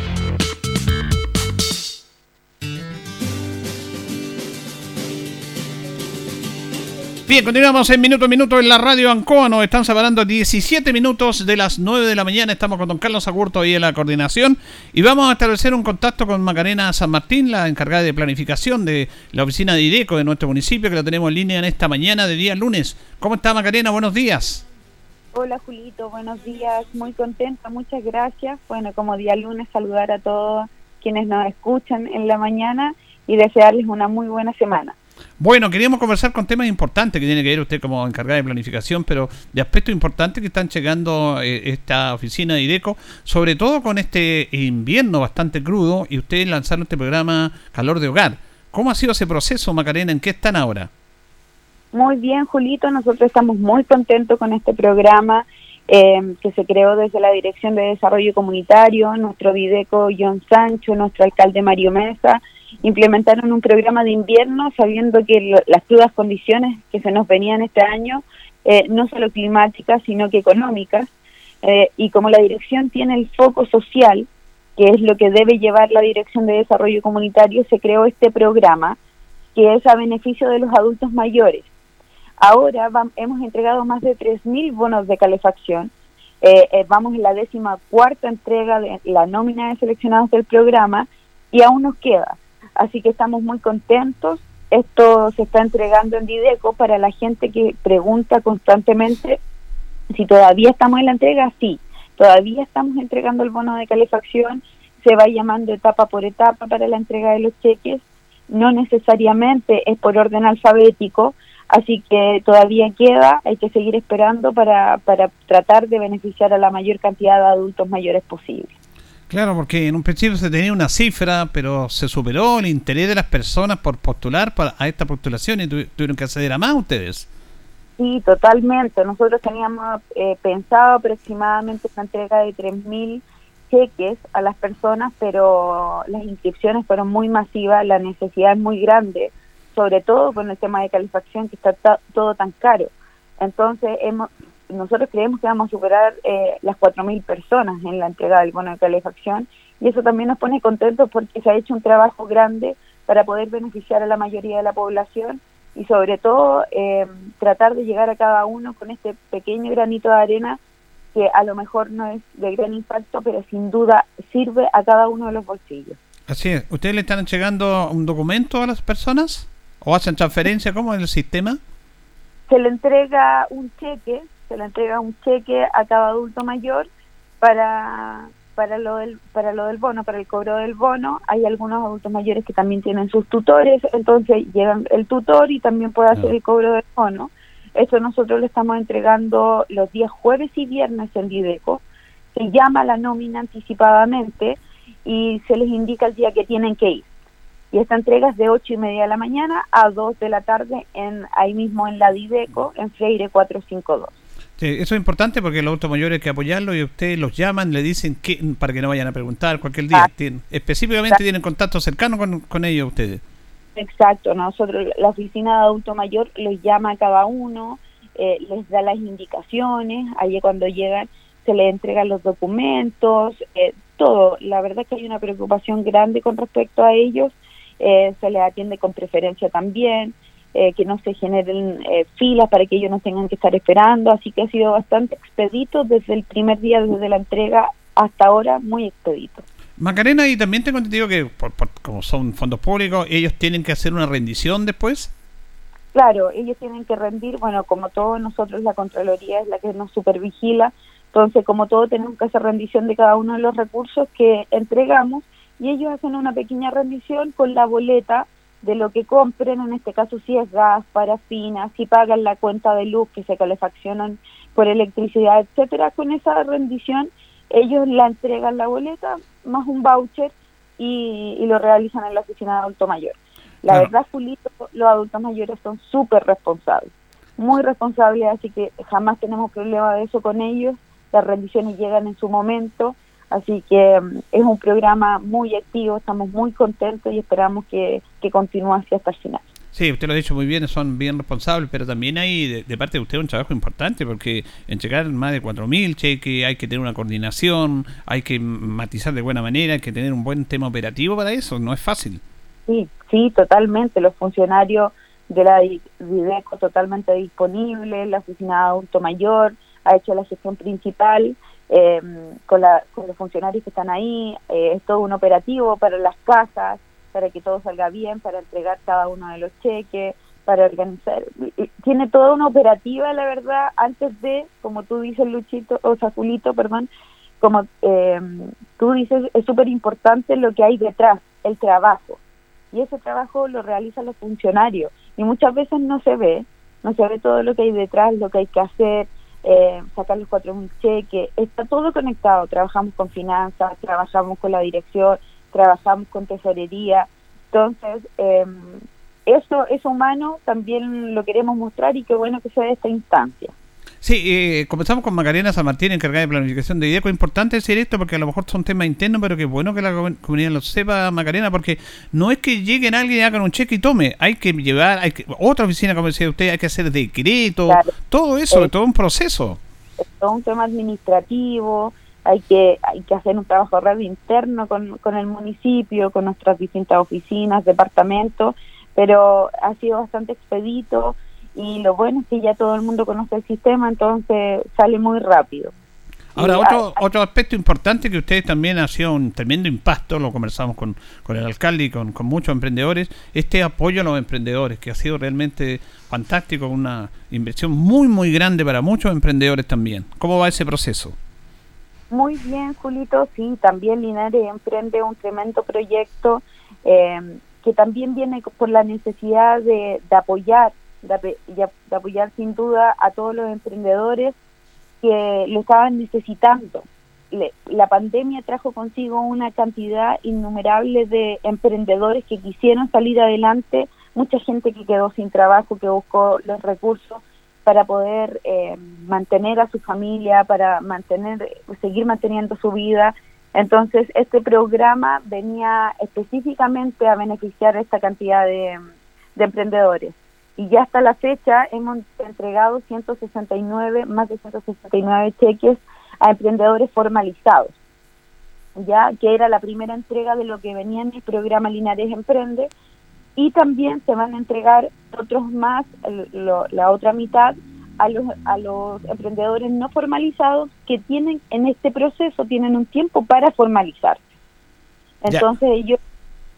Bien, continuamos en minuto a minuto en la radio Ancoa. Nos están separando 17 minutos de las 9 de la mañana. Estamos con don Carlos Agurto ahí en la coordinación. Y vamos a establecer un contacto con Macarena San Martín, la encargada de planificación de la oficina de IDECO de nuestro municipio, que la tenemos en línea en esta mañana de día lunes. ¿Cómo está Macarena? Buenos días. Hola Julito, buenos días. Muy contenta, muchas gracias. Bueno, como día lunes, saludar a todos quienes nos escuchan en la mañana y desearles una muy buena semana. Bueno, queríamos conversar con temas importantes que tiene que ver usted como encargada de planificación, pero de aspectos importantes que están llegando eh, esta oficina de IDECO, sobre todo con este invierno bastante crudo y ustedes lanzaron este programa Calor de Hogar. ¿Cómo ha sido ese proceso, Macarena? ¿En qué están ahora? Muy bien, Julito. Nosotros estamos muy contentos con este programa eh, que se creó desde la Dirección de Desarrollo Comunitario, nuestro Videco John Sancho, nuestro alcalde Mario Mesa, implementaron un programa de invierno sabiendo que las crudas condiciones que se nos venían este año, eh, no solo climáticas, sino que económicas, eh, y como la dirección tiene el foco social, que es lo que debe llevar la Dirección de Desarrollo Comunitario, se creó este programa que es a beneficio de los adultos mayores. Ahora hemos entregado más de 3.000 bonos de calefacción. Eh, vamos en la décima cuarta entrega de la nómina de seleccionados del programa y aún nos queda. Así que estamos muy contentos. Esto se está entregando en Dideco para la gente que pregunta constantemente Si todavía estamos en la entrega, sí, todavía estamos entregando el bono de calefacción, se va llamando etapa por etapa para la entrega de los cheques, no necesariamente es por orden alfabético, así que todavía queda, hay que seguir esperando para, para tratar de beneficiar a la mayor cantidad de adultos mayores posible. Claro, porque en un principio se tenía una cifra, pero se superó el interés de las personas por postular para, a esta postulación y tuvieron que acceder a más ustedes. Sí, totalmente. Nosotros teníamos eh, pensado aproximadamente una entrega de 3.000 cheques a las personas, pero las inscripciones fueron muy masivas, la necesidad es muy grande, sobre todo con el tema de calefacción que está todo tan caro. Entonces, hemos, nosotros creemos que vamos a superar eh, las 4.000 personas en la entrega del bono de calefacción y eso también nos pone contentos porque se ha hecho un trabajo grande para poder beneficiar a la mayoría de la población y sobre todo eh, tratar de llegar a cada uno con este pequeño granito de arena que a lo mejor no es de gran impacto, pero sin duda sirve a cada uno de los bolsillos. Así es. ¿Ustedes le están entregando un documento a las personas? ¿O hacen transferencia? ¿Cómo es el sistema? Se le entrega un cheque se le entrega un cheque a cada adulto mayor para para lo del para lo del bono, para el cobro del bono. Hay algunos adultos mayores que también tienen sus tutores, entonces llegan el tutor y también puede hacer el cobro del bono. Eso nosotros lo estamos entregando los días jueves y viernes en Videco. Se llama la nómina anticipadamente y se les indica el día que tienen que ir. Y esta entrega es de 8 y media de la mañana a 2 de la tarde en ahí mismo en la Dideco, en Freire 452 eso es importante porque los adultos mayores hay que apoyarlos y ustedes los llaman, le dicen que para que no vayan a preguntar cualquier día. Ah. específicamente tienen contacto cercano con, ellos ustedes. Exacto, nosotros, la oficina de adulto mayor los llama a cada uno, eh, les da las indicaciones, allí cuando llegan se les entregan los documentos, eh, todo. La verdad es que hay una preocupación grande con respecto a ellos, eh, se les atiende con preferencia también. Eh, que no se generen eh, filas para que ellos no tengan que estar esperando, así que ha sido bastante expedito desde el primer día, desde la entrega hasta ahora, muy expedito. Macarena, y también tengo entendido que como son fondos públicos, ellos tienen que hacer una rendición después. Claro, ellos tienen que rendir, bueno, como todos nosotros la Contraloría es la que nos supervigila, entonces como todo tenemos que hacer rendición de cada uno de los recursos que entregamos y ellos hacen una pequeña rendición con la boleta de lo que compren, en este caso si es gas, parafina, si pagan la cuenta de luz que se calefaccionan por electricidad, etcétera, con esa rendición ellos la entregan la boleta más un voucher y, lo realizan en la oficina de adulto mayor. La verdad, Julito, los adultos mayores son súper responsables, muy responsables, así que jamás tenemos problema de eso con ellos, las rendiciones llegan en su momento, Así que mm, es un programa muy activo, estamos muy contentos y esperamos que, continúe así hasta el final. Sí, usted lo ha dicho muy bien, son bien responsables, pero también hay de, parte de usted un trabajo importante porque en llegar más de 4.000 cheques hay que tener una coordinación, hay que matizar de buena manera, hay que tener un buen tema operativo para eso, no es fácil. Sí, sí, totalmente. Los funcionarios de la DIDECO totalmente disponibles, la oficina de adulto mayor ha hecho la gestión principal eh, con, la, con los funcionarios que están ahí, eh, es todo un operativo para las casas, para que todo salga bien, para entregar cada uno de los cheques, para organizar. Tiene toda una operativa, la verdad, antes de, como tú dices, Luchito, o Saculito, perdón, como eh, tú dices, es súper importante lo que hay detrás, el trabajo. Y ese trabajo lo realizan los funcionarios. Y muchas veces no se ve, no se ve todo lo que hay detrás, lo que hay que hacer, eh, sacar los cuatro un cheque, está todo conectado, trabajamos con finanzas, trabajamos con la dirección, trabajamos con tesorería, entonces eh, eso, es humano también lo queremos mostrar y qué bueno que sea esta instancia. Sí, eh, comenzamos con Macarena San Martín, encargada de planificación de IDECO. Es importante decir esto porque a lo mejor son temas internos, pero que bueno que la comunidad lo sepa, Macarena, porque no es que lleguen alguien y hagan un cheque y tome. Hay que llevar, hay que, otra oficina, como decía usted, hay que hacer decreto, todo eso, todo un proceso. Es todo un tema administrativo, hay que, hay que hacer un trabajo radio interno con, con el municipio, con nuestras distintas oficinas, departamentos, pero ha sido bastante expedito y lo bueno es que ya todo el mundo conoce el sistema, entonces sale muy rápido. Ahora, otro, otro aspecto importante que ustedes también ha sido un tremendo impacto, lo conversamos con, con el alcalde y con, con, muchos emprendedores, este apoyo a los emprendedores, que ha sido realmente fantástico, una inversión muy, muy grande para muchos emprendedores también. ¿Cómo va ese proceso? Muy bien, Julito, sí, también Linares emprende un tremendo proyecto eh, que también viene por la necesidad de, de apoyar, de, apoyar sin duda a todos los emprendedores que lo estaban necesitando. la pandemia trajo consigo una cantidad innumerable de emprendedores que quisieron salir adelante, mucha gente que quedó sin trabajo, que buscó los recursos para poder eh, mantener a su familia, para mantener, seguir manteniendo su vida. Entonces, este programa venía específicamente a beneficiar a esta cantidad de emprendedores y ya hasta la fecha hemos entregado 169, más de 169 cheques a emprendedores formalizados, ya que era la primera entrega de lo que venía en el programa Linares Emprende y también se van a entregar otros más, la otra mitad a los, a los emprendedores no formalizados que tienen en este proceso, tienen un tiempo para formalizarse. Entonces ellos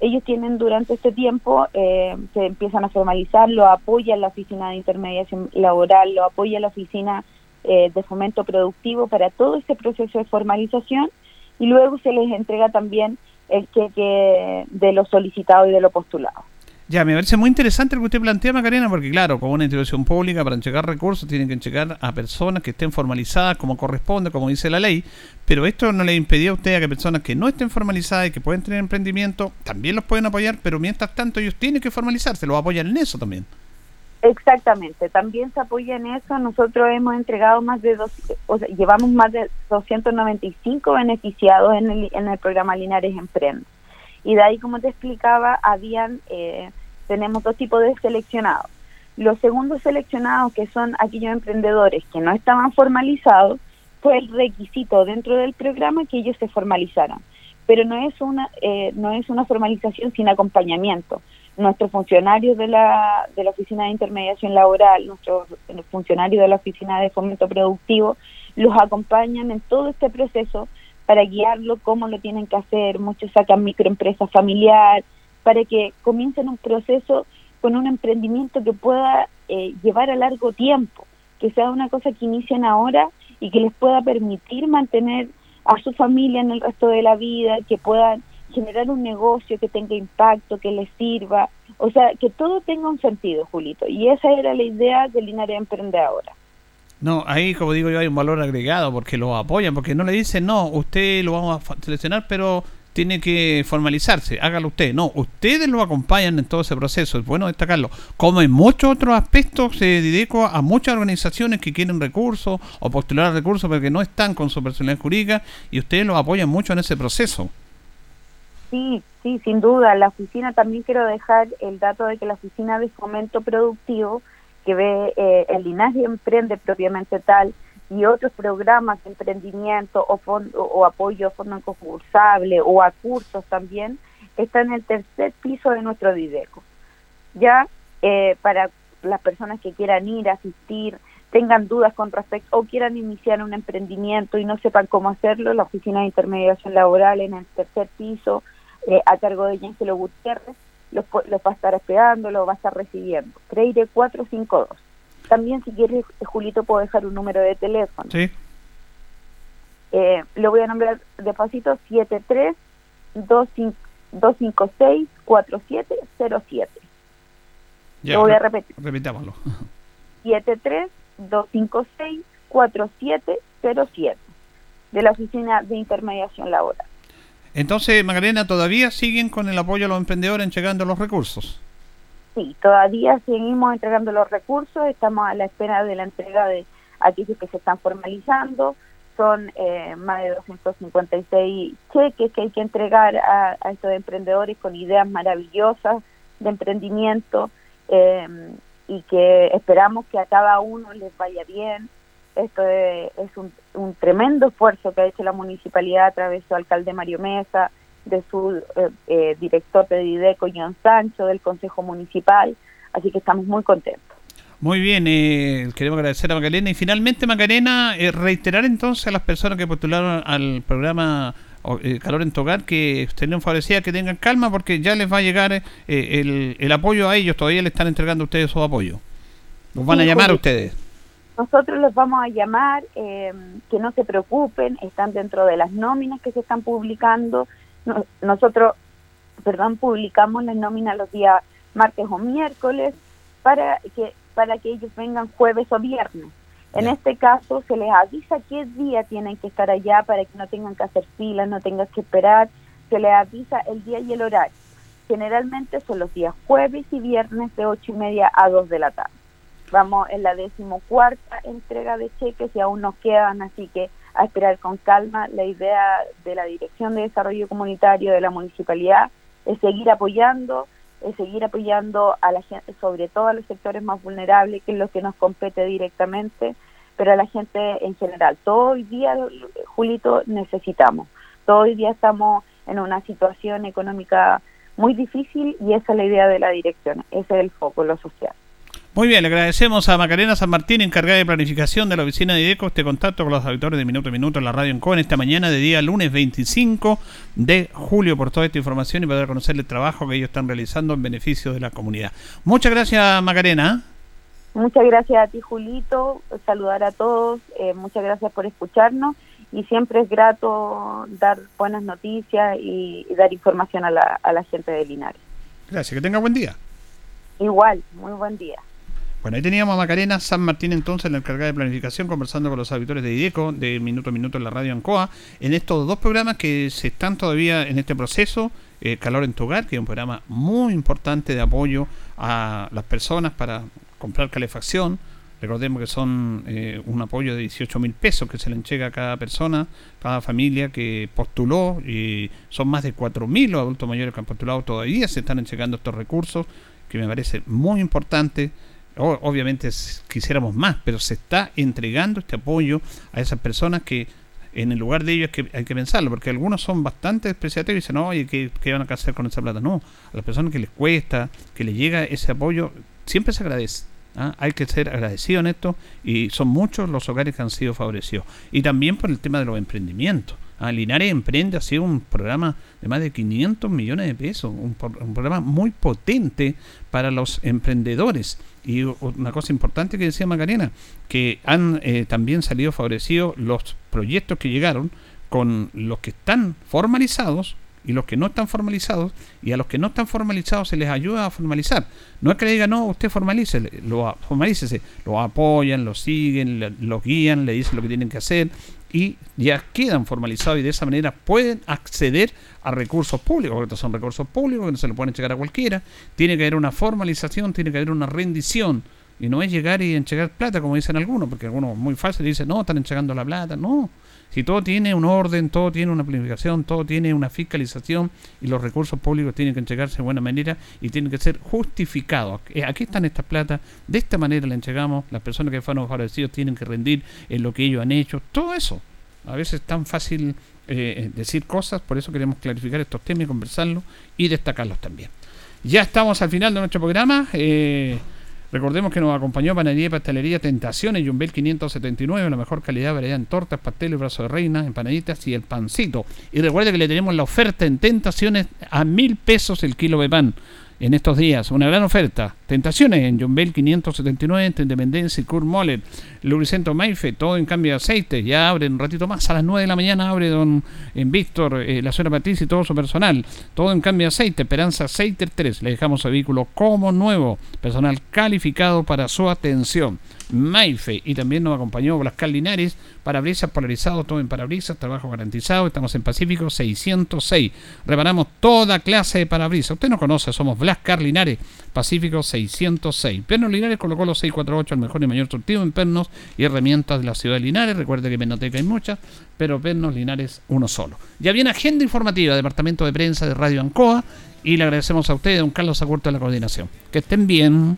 ellos tienen durante este tiempo, eh, se empiezan a formalizar, lo apoya la Oficina de Intermediación Laboral, lo apoya la Oficina eh, de Fomento Productivo para todo este proceso de formalización y luego se les entrega también el cheque de lo solicitado y de lo postulado. Ya, me parece muy interesante lo que usted plantea, Macarena, porque claro, como una institución pública, para entregar recursos tienen que checar a personas que estén formalizadas como corresponde, como dice la ley, pero esto no le impedía a usted a que personas que no estén formalizadas y que pueden tener emprendimiento, también los pueden apoyar, pero mientras tanto ellos tienen que formalizarse, los apoyan en eso también. Exactamente, también se apoya en eso. Nosotros hemos entregado más de dos, o sea, llevamos más de 295 beneficiados en el, en el programa Linares Emprende. Y de ahí, como te explicaba, habían, eh, tenemos dos tipos de seleccionados. Los segundos seleccionados, que son aquellos emprendedores que no estaban formalizados, fue el requisito dentro del programa que ellos se formalizaran. Pero no es una, eh, no es una formalización sin acompañamiento. Nuestros funcionarios de la, de la Oficina de Intermediación Laboral, nuestros funcionarios de la Oficina de Fomento Productivo, los acompañan en todo este proceso para guiarlo cómo lo tienen que hacer, muchos sacan microempresa familiar, para que comiencen un proceso con un emprendimiento que pueda eh, llevar a largo tiempo, que sea una cosa que inicien ahora y que les pueda permitir mantener a su familia en el resto de la vida, que puedan generar un negocio que tenga impacto, que les sirva, o sea, que todo tenga un sentido, Julito. Y esa era la idea de Linares Emprende ahora. No, ahí como digo yo hay un valor agregado porque lo apoyan, porque no le dicen, no, usted lo vamos a seleccionar, pero tiene que formalizarse, hágalo usted. No, ustedes lo acompañan en todo ese proceso, es bueno destacarlo. Como en muchos otros aspectos se dedico a muchas organizaciones que quieren recursos o postular recursos pero que no están con su personalidad jurídica y ustedes lo apoyan mucho en ese proceso. Sí, sí, sin duda. La oficina, también quiero dejar el dato de que la oficina de fomento productivo que ve eh, el linaje emprende propiamente tal y otros programas de emprendimiento o, fondo, o apoyo a fondo concursable o a cursos también está en el tercer piso de nuestro Dideco. Ya eh, para las personas que quieran ir, asistir, tengan dudas con respecto o quieran iniciar un emprendimiento y no sepan cómo hacerlo, la Oficina de Intermediación Laboral en el tercer piso, eh, a cargo de Ángelo Gutiérrez, los, va a estar esperando, lo va a estar recibiendo. Creire 452. También si quieres, Julito, puedo dejar un número de teléfono. Sí. Eh, lo voy a nombrar despacito, 73 256 4707. Ya, lo voy a repetir. Repitámoslo. 73 256 4707 de la Oficina de Intermediación Laboral. Entonces, Magdalena, ¿todavía siguen con el apoyo a los emprendedores entregando los recursos? Sí, todavía seguimos entregando los recursos, estamos a la espera de la entrega de aquellos que se están formalizando, son eh, más de 256 cheques que hay que entregar a, estos emprendedores con ideas maravillosas de emprendimiento eh, y que esperamos que a cada uno les vaya bien, esto es, un, tremendo esfuerzo que ha hecho la municipalidad a través de su alcalde Mario Mesa, de su eh, eh, director de Dideco, John Sancho, del Consejo Municipal, así que estamos muy contentos. Muy bien, eh, queremos agradecer a Macarena. Y finalmente, Macarena, eh, reiterar entonces a las personas que postularon al programa eh, Calor en Tocar que estén favorecidas, que tengan calma, porque ya les va a llegar eh, el, el, apoyo a ellos. Todavía le están entregando a ustedes su apoyo. Los van a llamar a ustedes. Nosotros los vamos a llamar, eh, que no se preocupen, están dentro de las nóminas que se están publicando. Nosotros, perdón, publicamos las nóminas los días martes o miércoles para que para que ellos vengan jueves o viernes. En este caso se les avisa qué día tienen que estar allá para que no tengan que hacer filas, no tengan que esperar, se les avisa el día y el horario. Generalmente son los días jueves y viernes de ocho y media a 2 de la tarde. Vamos en la decimocuarta entrega de cheques y aún nos quedan, así que a esperar con calma. La idea de la Dirección de Desarrollo Comunitario de la Municipalidad es seguir apoyando, seguir apoyando a la gente, sobre todo a los sectores más vulnerables, que es lo que nos compete directamente, pero a la gente en general. Todo hoy día, Julito, necesitamos. Todo hoy día estamos en una situación económica muy difícil y esa es la idea de la dirección, ese es el foco, lo social. Muy bien, le agradecemos a Macarena San Martín, encargada de planificación de la oficina de IDECO, este contacto con los auditores de Minuto a Minuto en la radio en esta mañana de día lunes 25 de julio por toda esta información y poder conocer el trabajo que ellos están realizando en beneficio de la comunidad. Muchas gracias, Macarena. Muchas gracias a ti, Julito. Saludar a todos. Eh, muchas gracias por escucharnos y siempre es grato dar buenas noticias y, dar información a la, a la gente de Linares. Gracias, que tenga buen día. Igual, muy buen día. Bueno, ahí teníamos a Macarena San Martín entonces, la encargada de planificación, conversando con los auditores de IDECO, de Minuto a Minuto en la radio Ancoa, en estos dos programas que se están todavía en este proceso, eh, Calor en tu hogar, que es un programa muy importante de apoyo a las personas para comprar calefacción. Recordemos que son eh, un apoyo de 18 mil pesos que se le entrega a cada persona, cada familia que postuló, y son más de 4 mil los adultos mayores que han postulado todavía, se están entregando estos recursos, que me parece muy importante obviamente quisiéramos más, pero se está entregando este apoyo a esas personas que en el lugar de ellos que hay que pensarlo, porque algunos son bastante despreciativos y dicen, oye, ¿qué, ¿qué, van a hacer con esa plata? No, a las personas que les cuesta, que les llega ese apoyo, siempre se agradece. ¿ah? Hay que ser agradecido en esto y son muchos los hogares que han sido favorecidos. Y también por el tema de los emprendimientos. ¿ah? Linares Emprende ha sido un programa de más de 500 millones de pesos, un programa muy potente para los emprendedores y una cosa importante que decía Macarena, que han eh, también salido favorecidos los proyectos que llegaron con los que están formalizados y los que no están formalizados, y a los que no están formalizados se les ayuda a formalizar. No es que le digan, no, usted formalice, lo, formalícese, lo apoyan, lo siguen, lo guían, le dicen lo que tienen que hacer, y ya quedan formalizados y de esa manera pueden acceder a recursos públicos, porque estos son recursos públicos que no se le pueden llegar a cualquiera. Tiene que haber una formalización, tiene que haber una rendición. Y no es llegar y entregar plata, como dicen algunos, porque algunos muy fácil dicen, no, están entregando la plata. No, si todo tiene un orden, todo tiene una planificación, todo tiene una fiscalización y los recursos públicos tienen que entregarse de buena manera y tienen que ser justificados. Eh, aquí están estas plata, de esta manera la entregamos, las personas que fueron favorecidos tienen que rendir en lo que ellos han hecho, todo eso. A veces es tan fácil eh, eh, decir cosas, por eso queremos clarificar estos temas y conversarlos y destacarlos también. Ya estamos al final de nuestro programa. Recordemos que nos acompañó Panadería y Pastelería Tentaciones, Jumbel 579, la mejor calidad, variedad en tortas, pasteles, brazo de reina, empanaditas y el pancito. Y recuerde que le tenemos la oferta en Tentaciones a mil pesos el kilo de pan en estos días. Una gran oferta. Tentaciones en John Bell 579, entre Independencia y Kurt Moller, Lubricento Maife, todo en cambio de aceite. Ya abre un ratito más, a las 9 de la mañana abre don en Víctor, eh, la señora Patricia y todo su personal. Todo en cambio de aceite, Esperanza Aceite 3. Le dejamos el vehículo como nuevo, personal calificado para su atención. Maife y también nos acompañó Blascal Linares, parabrisas polarizados, todo en parabrisas, trabajo garantizado, estamos en Pacífico 606. Reparamos toda clase de parabrisas. Usted no conoce, somos Blascar Linares, Pacífico 606. Pernos Linares colocó los 648 al mejor y mayor surtido en pernos y herramientas de la ciudad de Linares. Recuerde que en Menoteca hay muchas, pero pernos Linares uno solo. Ya viene agenda informativa, Departamento de Prensa de Radio Ancoa, y le agradecemos a ustedes, don Carlos Agurto de la coordinación. Que estén bien.